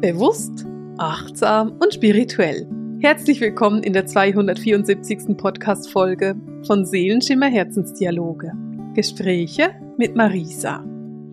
Bewusst, achtsam und spirituell. Herzlich willkommen in der 274. Podcast-Folge von Seelenschimmer Herzensdialoge. Gespräche mit Marisa.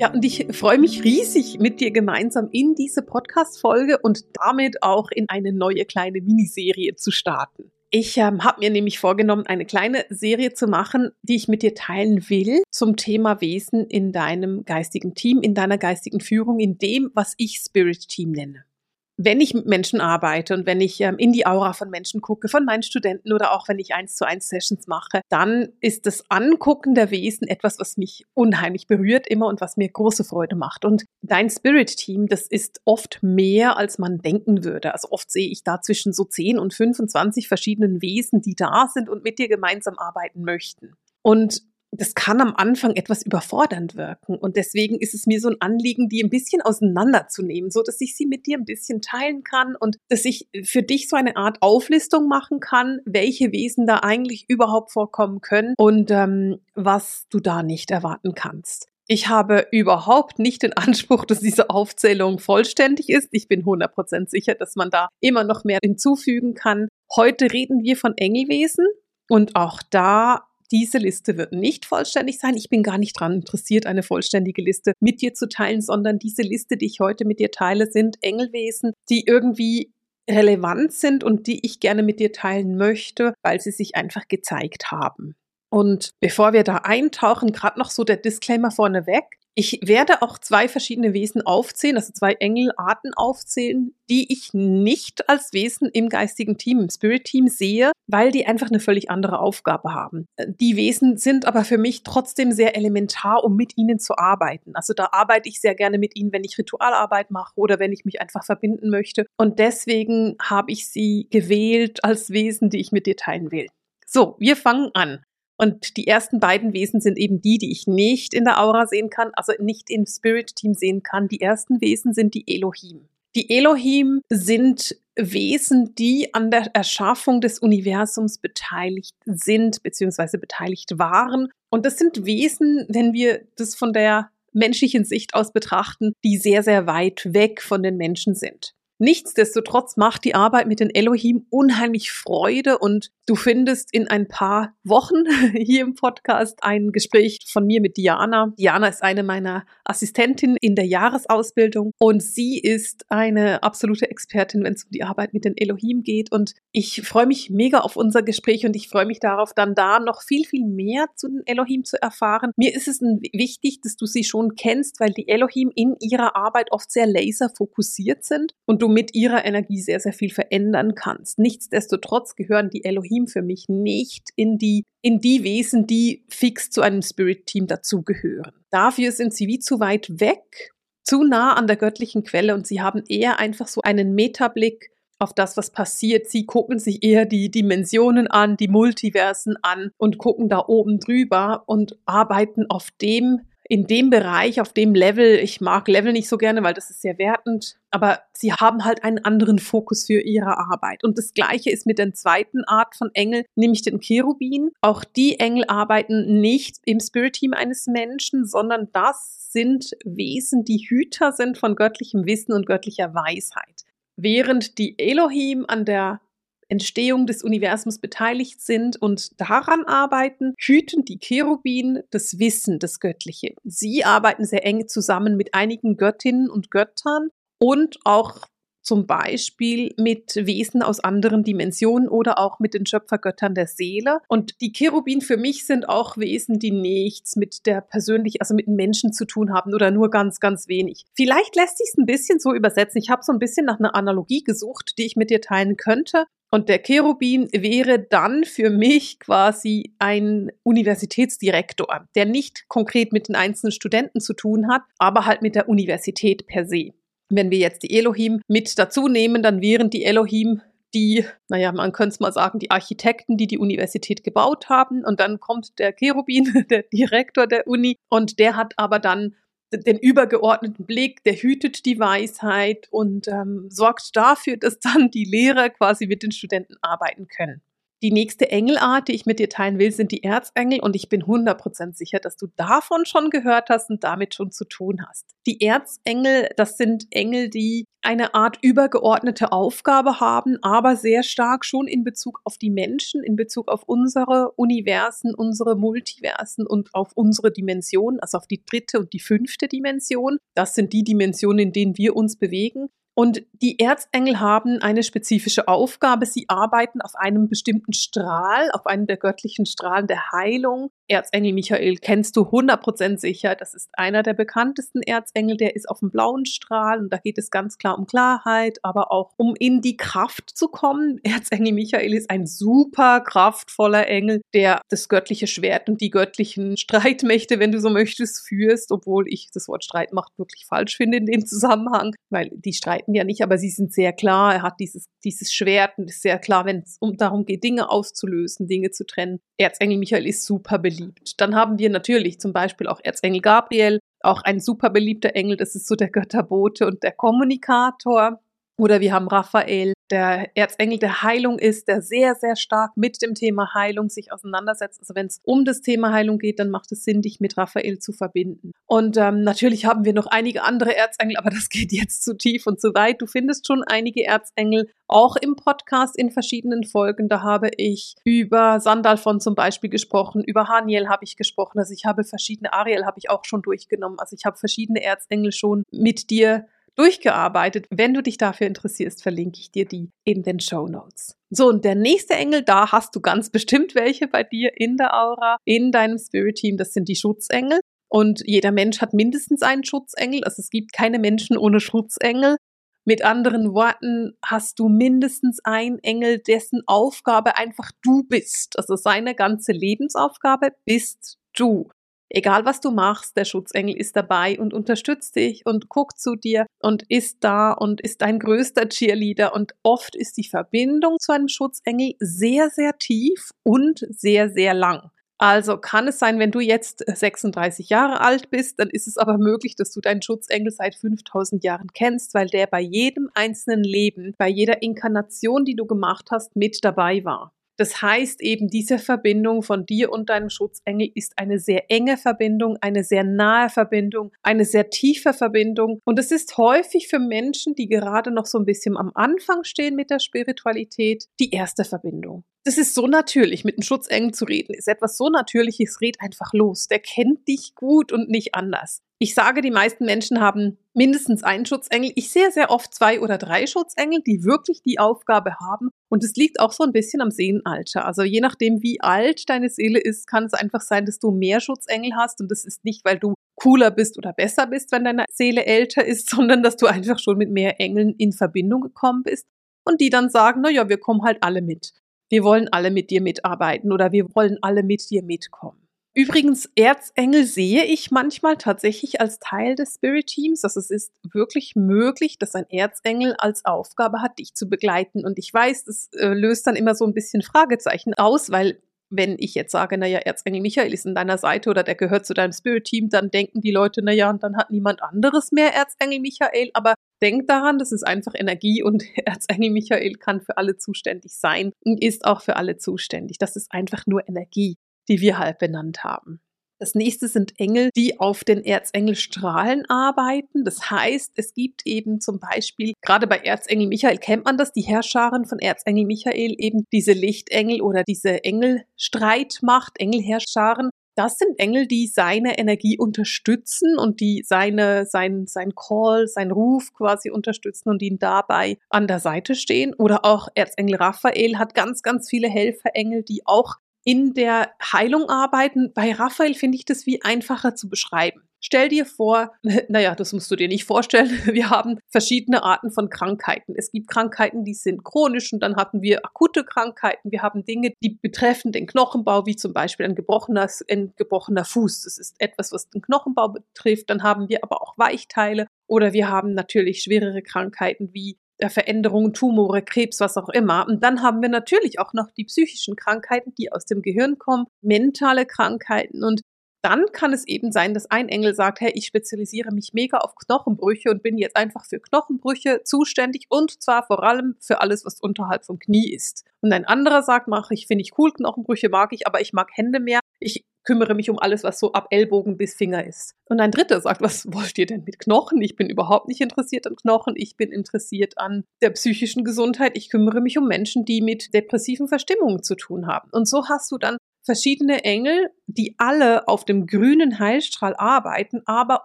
Ja, und ich freue mich riesig, mit dir gemeinsam in diese Podcast-Folge und damit auch in eine neue kleine Miniserie zu starten. Ich ähm, habe mir nämlich vorgenommen, eine kleine Serie zu machen, die ich mit dir teilen will zum Thema Wesen in deinem geistigen Team, in deiner geistigen Führung, in dem, was ich Spirit Team nenne wenn ich mit Menschen arbeite und wenn ich ähm, in die Aura von Menschen gucke, von meinen Studenten oder auch wenn ich eins zu eins Sessions mache, dann ist das Angucken der Wesen etwas, was mich unheimlich berührt immer und was mir große Freude macht. Und dein Spirit Team, das ist oft mehr, als man denken würde. Also oft sehe ich da zwischen so 10 und 25 verschiedenen Wesen, die da sind und mit dir gemeinsam arbeiten möchten. Und das kann am Anfang etwas überfordernd wirken. Und deswegen ist es mir so ein Anliegen, die ein bisschen auseinanderzunehmen, so dass ich sie mit dir ein bisschen teilen kann und dass ich für dich so eine Art Auflistung machen kann, welche Wesen da eigentlich überhaupt vorkommen können und ähm, was du da nicht erwarten kannst. Ich habe überhaupt nicht den Anspruch, dass diese Aufzählung vollständig ist. Ich bin 100% sicher, dass man da immer noch mehr hinzufügen kann. Heute reden wir von Engelwesen und auch da diese Liste wird nicht vollständig sein. Ich bin gar nicht daran interessiert, eine vollständige Liste mit dir zu teilen, sondern diese Liste, die ich heute mit dir teile, sind Engelwesen, die irgendwie relevant sind und die ich gerne mit dir teilen möchte, weil sie sich einfach gezeigt haben. Und bevor wir da eintauchen, gerade noch so der Disclaimer vorneweg. Ich werde auch zwei verschiedene Wesen aufzählen, also zwei Engelarten aufzählen, die ich nicht als Wesen im geistigen Team, im Spirit Team sehe, weil die einfach eine völlig andere Aufgabe haben. Die Wesen sind aber für mich trotzdem sehr elementar, um mit ihnen zu arbeiten. Also da arbeite ich sehr gerne mit ihnen, wenn ich Ritualarbeit mache oder wenn ich mich einfach verbinden möchte. Und deswegen habe ich sie gewählt als Wesen, die ich mit dir teilen will. So, wir fangen an. Und die ersten beiden Wesen sind eben die, die ich nicht in der Aura sehen kann, also nicht im Spirit-Team sehen kann. Die ersten Wesen sind die Elohim. Die Elohim sind Wesen, die an der Erschaffung des Universums beteiligt sind, beziehungsweise beteiligt waren. Und das sind Wesen, wenn wir das von der menschlichen Sicht aus betrachten, die sehr, sehr weit weg von den Menschen sind. Nichtsdestotrotz macht die Arbeit mit den Elohim unheimlich Freude und du findest in ein paar Wochen hier im Podcast ein Gespräch von mir mit Diana. Diana ist eine meiner Assistentinnen in der Jahresausbildung und sie ist eine absolute Expertin, wenn es um die Arbeit mit den Elohim geht und ich freue mich mega auf unser Gespräch und ich freue mich darauf, dann da noch viel, viel mehr zu den Elohim zu erfahren. Mir ist es wichtig, dass du sie schon kennst, weil die Elohim in ihrer Arbeit oft sehr laserfokussiert sind und du du mit ihrer Energie sehr, sehr viel verändern kannst. Nichtsdestotrotz gehören die Elohim für mich nicht in die, in die Wesen, die fix zu einem Spirit-Team dazugehören. Dafür sind sie wie zu weit weg, zu nah an der göttlichen Quelle und sie haben eher einfach so einen Metablick auf das, was passiert. Sie gucken sich eher die Dimensionen an, die Multiversen an und gucken da oben drüber und arbeiten auf dem, in dem Bereich, auf dem Level, ich mag Level nicht so gerne, weil das ist sehr wertend, aber sie haben halt einen anderen Fokus für ihre Arbeit. Und das Gleiche ist mit der zweiten Art von Engel, nämlich den Cherubin. Auch die Engel arbeiten nicht im Spirit-Team eines Menschen, sondern das sind Wesen, die Hüter sind von göttlichem Wissen und göttlicher Weisheit. Während die Elohim an der Entstehung des Universums beteiligt sind und daran arbeiten, hüten die Cherubin das Wissen, das Göttliche. Sie arbeiten sehr eng zusammen mit einigen Göttinnen und Göttern und auch zum Beispiel mit Wesen aus anderen Dimensionen oder auch mit den Schöpfergöttern der Seele. Und die Cherubin für mich sind auch Wesen, die nichts mit der persönlich, also mit Menschen zu tun haben oder nur ganz, ganz wenig. Vielleicht lässt sich es ein bisschen so übersetzen. Ich habe so ein bisschen nach einer Analogie gesucht, die ich mit dir teilen könnte. Und der Cherubin wäre dann für mich quasi ein Universitätsdirektor, der nicht konkret mit den einzelnen Studenten zu tun hat, aber halt mit der Universität per se. Wenn wir jetzt die Elohim mit dazu nehmen, dann wären die Elohim die, naja, man könnte es mal sagen, die Architekten, die die Universität gebaut haben. Und dann kommt der Cherubin, der Direktor der Uni, und der hat aber dann den übergeordneten Blick, der hütet die Weisheit und ähm, sorgt dafür, dass dann die Lehrer quasi mit den Studenten arbeiten können. Die nächste Engelart, die ich mit dir teilen will, sind die Erzengel und ich bin 100% sicher, dass du davon schon gehört hast und damit schon zu tun hast. Die Erzengel, das sind Engel, die eine Art übergeordnete Aufgabe haben, aber sehr stark schon in Bezug auf die Menschen, in Bezug auf unsere Universen, unsere Multiversen und auf unsere Dimension, also auf die dritte und die fünfte Dimension. Das sind die Dimensionen, in denen wir uns bewegen. Und die Erzengel haben eine spezifische Aufgabe. Sie arbeiten auf einem bestimmten Strahl, auf einem der göttlichen Strahlen der Heilung. Erzengel Michael kennst du 100% sicher. Das ist einer der bekanntesten Erzengel. Der ist auf dem blauen Strahl und da geht es ganz klar um Klarheit, aber auch um in die Kraft zu kommen. Erzengel Michael ist ein super kraftvoller Engel, der das göttliche Schwert und die göttlichen Streitmächte, wenn du so möchtest, führst, obwohl ich das Wort Streitmacht wirklich falsch finde in dem Zusammenhang, weil die Streit streiten ja nicht, aber sie sind sehr klar. Er hat dieses, dieses Schwert und ist sehr klar, wenn es um darum geht, Dinge auszulösen, Dinge zu trennen. Erzengel Michael ist super beliebt. Dann haben wir natürlich zum Beispiel auch Erzengel Gabriel, auch ein super beliebter Engel. Das ist so der Götterbote und der Kommunikator. Oder wir haben Raphael, der Erzengel der Heilung ist, der sehr, sehr stark mit dem Thema Heilung sich auseinandersetzt. Also wenn es um das Thema Heilung geht, dann macht es Sinn, dich mit Raphael zu verbinden. Und ähm, natürlich haben wir noch einige andere Erzengel, aber das geht jetzt zu tief und zu weit. Du findest schon einige Erzengel auch im Podcast in verschiedenen Folgen. Da habe ich über Sandalfon zum Beispiel gesprochen, über Haniel habe ich gesprochen. Also ich habe verschiedene, Ariel habe ich auch schon durchgenommen. Also ich habe verschiedene Erzengel schon mit dir durchgearbeitet. Wenn du dich dafür interessierst, verlinke ich dir die in den Show Notes. So, und der nächste Engel, da hast du ganz bestimmt welche bei dir in der Aura, in deinem Spirit Team, das sind die Schutzengel. Und jeder Mensch hat mindestens einen Schutzengel. Also es gibt keine Menschen ohne Schutzengel. Mit anderen Worten hast du mindestens einen Engel, dessen Aufgabe einfach du bist. Also seine ganze Lebensaufgabe bist du. Egal was du machst, der Schutzengel ist dabei und unterstützt dich und guckt zu dir und ist da und ist dein größter Cheerleader. Und oft ist die Verbindung zu einem Schutzengel sehr, sehr tief und sehr, sehr lang. Also kann es sein, wenn du jetzt 36 Jahre alt bist, dann ist es aber möglich, dass du deinen Schutzengel seit 5000 Jahren kennst, weil der bei jedem einzelnen Leben, bei jeder Inkarnation, die du gemacht hast, mit dabei war. Das heißt eben, diese Verbindung von dir und deinem Schutzengel ist eine sehr enge Verbindung, eine sehr nahe Verbindung, eine sehr tiefe Verbindung. Und es ist häufig für Menschen, die gerade noch so ein bisschen am Anfang stehen mit der Spiritualität, die erste Verbindung. Das ist so natürlich, mit einem Schutzengel zu reden, ist etwas so Natürliches, red einfach los. Der kennt dich gut und nicht anders. Ich sage, die meisten Menschen haben mindestens einen Schutzengel. Ich sehe sehr oft zwei oder drei Schutzengel, die wirklich die Aufgabe haben. Und es liegt auch so ein bisschen am Seelenalter. Also je nachdem, wie alt deine Seele ist, kann es einfach sein, dass du mehr Schutzengel hast. Und das ist nicht, weil du cooler bist oder besser bist, wenn deine Seele älter ist, sondern dass du einfach schon mit mehr Engeln in Verbindung gekommen bist. Und die dann sagen, na ja, wir kommen halt alle mit. Wir wollen alle mit dir mitarbeiten oder wir wollen alle mit dir mitkommen. Übrigens, Erzengel sehe ich manchmal tatsächlich als Teil des Spirit Teams. Also es ist wirklich möglich, dass ein Erzengel als Aufgabe hat, dich zu begleiten. Und ich weiß, das äh, löst dann immer so ein bisschen Fragezeichen aus, weil wenn ich jetzt sage, naja, Erzengel Michael ist an deiner Seite oder der gehört zu deinem Spirit-Team, dann denken die Leute, naja, und dann hat niemand anderes mehr Erzengel Michael. Aber denk daran, das ist einfach Energie und Erzengel Michael kann für alle zuständig sein und ist auch für alle zuständig. Das ist einfach nur Energie die wir halt benannt haben. Das nächste sind Engel, die auf den Erzengelstrahlen arbeiten. Das heißt, es gibt eben zum Beispiel, gerade bei Erzengel Michael kennt man das, die Herrscharen von Erzengel Michael, eben diese Lichtengel oder diese Engelstreitmacht, Engelherrscharen. Das sind Engel, die seine Energie unterstützen und die seine, sein, sein Call, sein Ruf quasi unterstützen und ihn dabei an der Seite stehen. Oder auch Erzengel Raphael hat ganz, ganz viele Helferengel, die auch in der Heilung arbeiten. Bei Raphael finde ich das wie einfacher zu beschreiben. Stell dir vor, naja, das musst du dir nicht vorstellen, wir haben verschiedene Arten von Krankheiten. Es gibt Krankheiten, die sind chronisch und dann hatten wir akute Krankheiten. Wir haben Dinge, die betreffen den Knochenbau, wie zum Beispiel ein gebrochener, ein gebrochener Fuß. Das ist etwas, was den Knochenbau betrifft. Dann haben wir aber auch Weichteile oder wir haben natürlich schwerere Krankheiten wie Veränderungen, Tumore, Krebs, was auch immer. Und dann haben wir natürlich auch noch die psychischen Krankheiten, die aus dem Gehirn kommen, mentale Krankheiten. Und dann kann es eben sein, dass ein Engel sagt, hey, ich spezialisiere mich mega auf Knochenbrüche und bin jetzt einfach für Knochenbrüche zuständig und zwar vor allem für alles, was unterhalb vom Knie ist. Und ein anderer sagt, mache ich, finde ich cool, Knochenbrüche mag ich, aber ich mag Hände mehr. Ich kümmere mich um alles, was so ab Ellbogen bis Finger ist. Und ein dritter sagt, was wollt ihr denn mit Knochen? Ich bin überhaupt nicht interessiert an Knochen. Ich bin interessiert an der psychischen Gesundheit. Ich kümmere mich um Menschen, die mit depressiven Verstimmungen zu tun haben. Und so hast du dann verschiedene Engel, die alle auf dem grünen Heilstrahl arbeiten, aber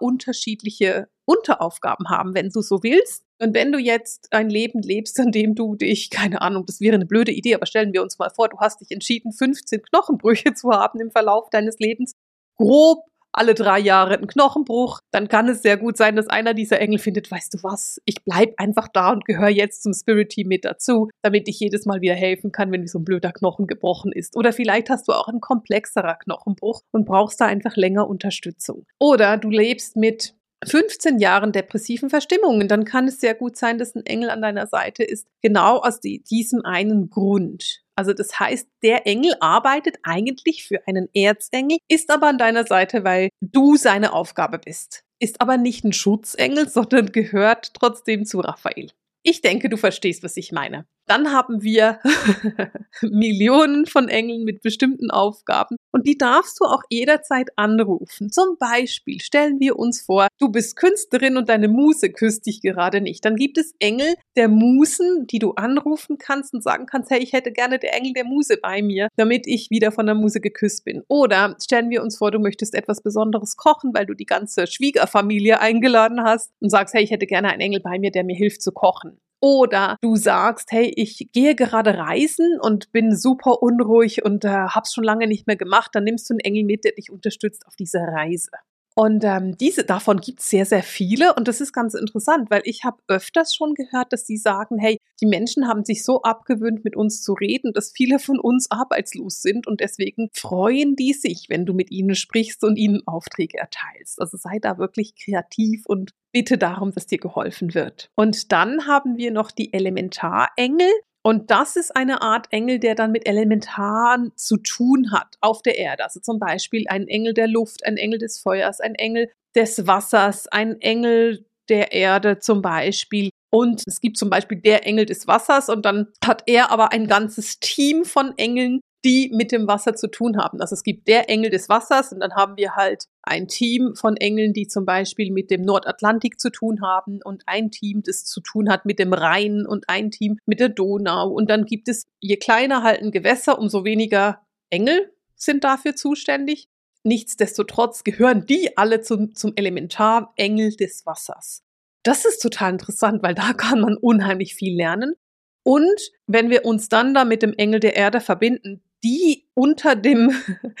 unterschiedliche Unteraufgaben haben, wenn du so willst. Und wenn du jetzt ein Leben lebst, in dem du dich, keine Ahnung, das wäre eine blöde Idee, aber stellen wir uns mal vor, du hast dich entschieden, 15 Knochenbrüche zu haben im Verlauf deines Lebens, grob alle drei Jahre einen Knochenbruch, dann kann es sehr gut sein, dass einer dieser Engel findet, weißt du was, ich bleib einfach da und gehöre jetzt zum Spirit Team mit dazu, damit ich jedes Mal wieder helfen kann, wenn so ein blöder Knochen gebrochen ist. Oder vielleicht hast du auch einen komplexerer Knochenbruch und brauchst da einfach länger Unterstützung. Oder du lebst mit 15 Jahren depressiven Verstimmungen, dann kann es sehr gut sein, dass ein Engel an deiner Seite ist, genau aus diesem einen Grund. Also das heißt, der Engel arbeitet eigentlich für einen Erzengel, ist aber an deiner Seite, weil du seine Aufgabe bist. Ist aber nicht ein Schutzengel, sondern gehört trotzdem zu Raphael. Ich denke, du verstehst, was ich meine. Dann haben wir Millionen von Engeln mit bestimmten Aufgaben und die darfst du auch jederzeit anrufen. Zum Beispiel stellen wir uns vor, du bist Künstlerin und deine Muse küsst dich gerade nicht. Dann gibt es Engel der Musen, die du anrufen kannst und sagen kannst, hey, ich hätte gerne der Engel der Muse bei mir, damit ich wieder von der Muse geküsst bin. Oder stellen wir uns vor, du möchtest etwas Besonderes kochen, weil du die ganze Schwiegerfamilie eingeladen hast und sagst, hey, ich hätte gerne einen Engel bei mir, der mir hilft zu kochen. Oder du sagst, hey, ich gehe gerade reisen und bin super unruhig und äh, hab's schon lange nicht mehr gemacht, dann nimmst du einen Engel mit, der dich unterstützt auf dieser Reise. Und ähm, diese davon gibt es sehr, sehr viele und das ist ganz interessant, weil ich habe öfters schon gehört, dass sie sagen, hey, die Menschen haben sich so abgewöhnt, mit uns zu reden, dass viele von uns arbeitslos sind und deswegen freuen die sich, wenn du mit ihnen sprichst und ihnen Aufträge erteilst. Also sei da wirklich kreativ und bitte darum, dass dir geholfen wird. Und dann haben wir noch die Elementarengel. Und das ist eine Art Engel, der dann mit Elementaren zu tun hat auf der Erde. Also zum Beispiel ein Engel der Luft, ein Engel des Feuers, ein Engel des Wassers, ein Engel der Erde zum Beispiel. Und es gibt zum Beispiel der Engel des Wassers und dann hat er aber ein ganzes Team von Engeln, die mit dem Wasser zu tun haben. Also es gibt der Engel des Wassers und dann haben wir halt ein Team von Engeln, die zum Beispiel mit dem Nordatlantik zu tun haben und ein Team, das zu tun hat mit dem Rhein und ein Team mit der Donau. Und dann gibt es, je kleiner halt ein Gewässer, umso weniger Engel sind dafür zuständig. Nichtsdestotrotz gehören die alle zum, zum Elementarengel des Wassers. Das ist total interessant, weil da kann man unheimlich viel lernen. Und wenn wir uns dann da mit dem Engel der Erde verbinden, die unter dem,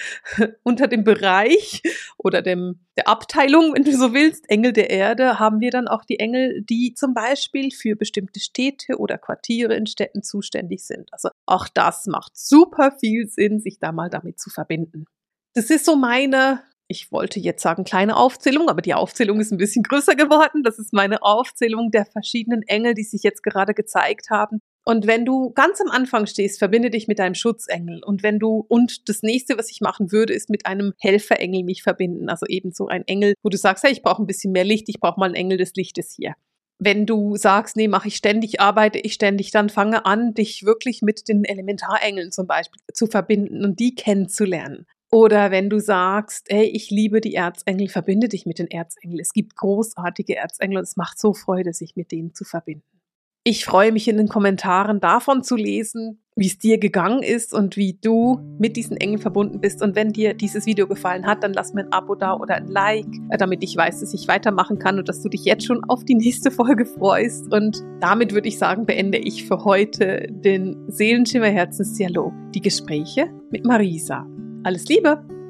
unter dem Bereich oder dem, der Abteilung, wenn du so willst, Engel der Erde, haben wir dann auch die Engel, die zum Beispiel für bestimmte Städte oder Quartiere in Städten zuständig sind. Also auch das macht super viel Sinn, sich da mal damit zu verbinden. Das ist so meine, ich wollte jetzt sagen kleine Aufzählung, aber die Aufzählung ist ein bisschen größer geworden. Das ist meine Aufzählung der verschiedenen Engel, die sich jetzt gerade gezeigt haben. Und wenn du ganz am Anfang stehst, verbinde dich mit deinem Schutzengel. Und wenn du, und das nächste, was ich machen würde, ist mit einem Helferengel mich verbinden. Also ebenso ein Engel, wo du sagst, hey, ich brauche ein bisschen mehr Licht, ich brauche mal einen Engel des Lichtes hier. Wenn du sagst, nee, mache ich ständig, arbeite ich ständig, dann fange an, dich wirklich mit den Elementarengeln zum Beispiel zu verbinden und die kennenzulernen. Oder wenn du sagst, hey, ich liebe die Erzengel, verbinde dich mit den Erzengeln. Es gibt großartige Erzengel und es macht so Freude, sich mit denen zu verbinden. Ich freue mich in den Kommentaren davon zu lesen, wie es dir gegangen ist und wie du mit diesen Engeln verbunden bist. Und wenn dir dieses Video gefallen hat, dann lass mir ein Abo da oder ein Like, äh, damit ich weiß, dass ich weitermachen kann und dass du dich jetzt schon auf die nächste Folge freust. Und damit würde ich sagen, beende ich für heute den Seelenschimmer Herzensdialog, die Gespräche mit Marisa. Alles Liebe!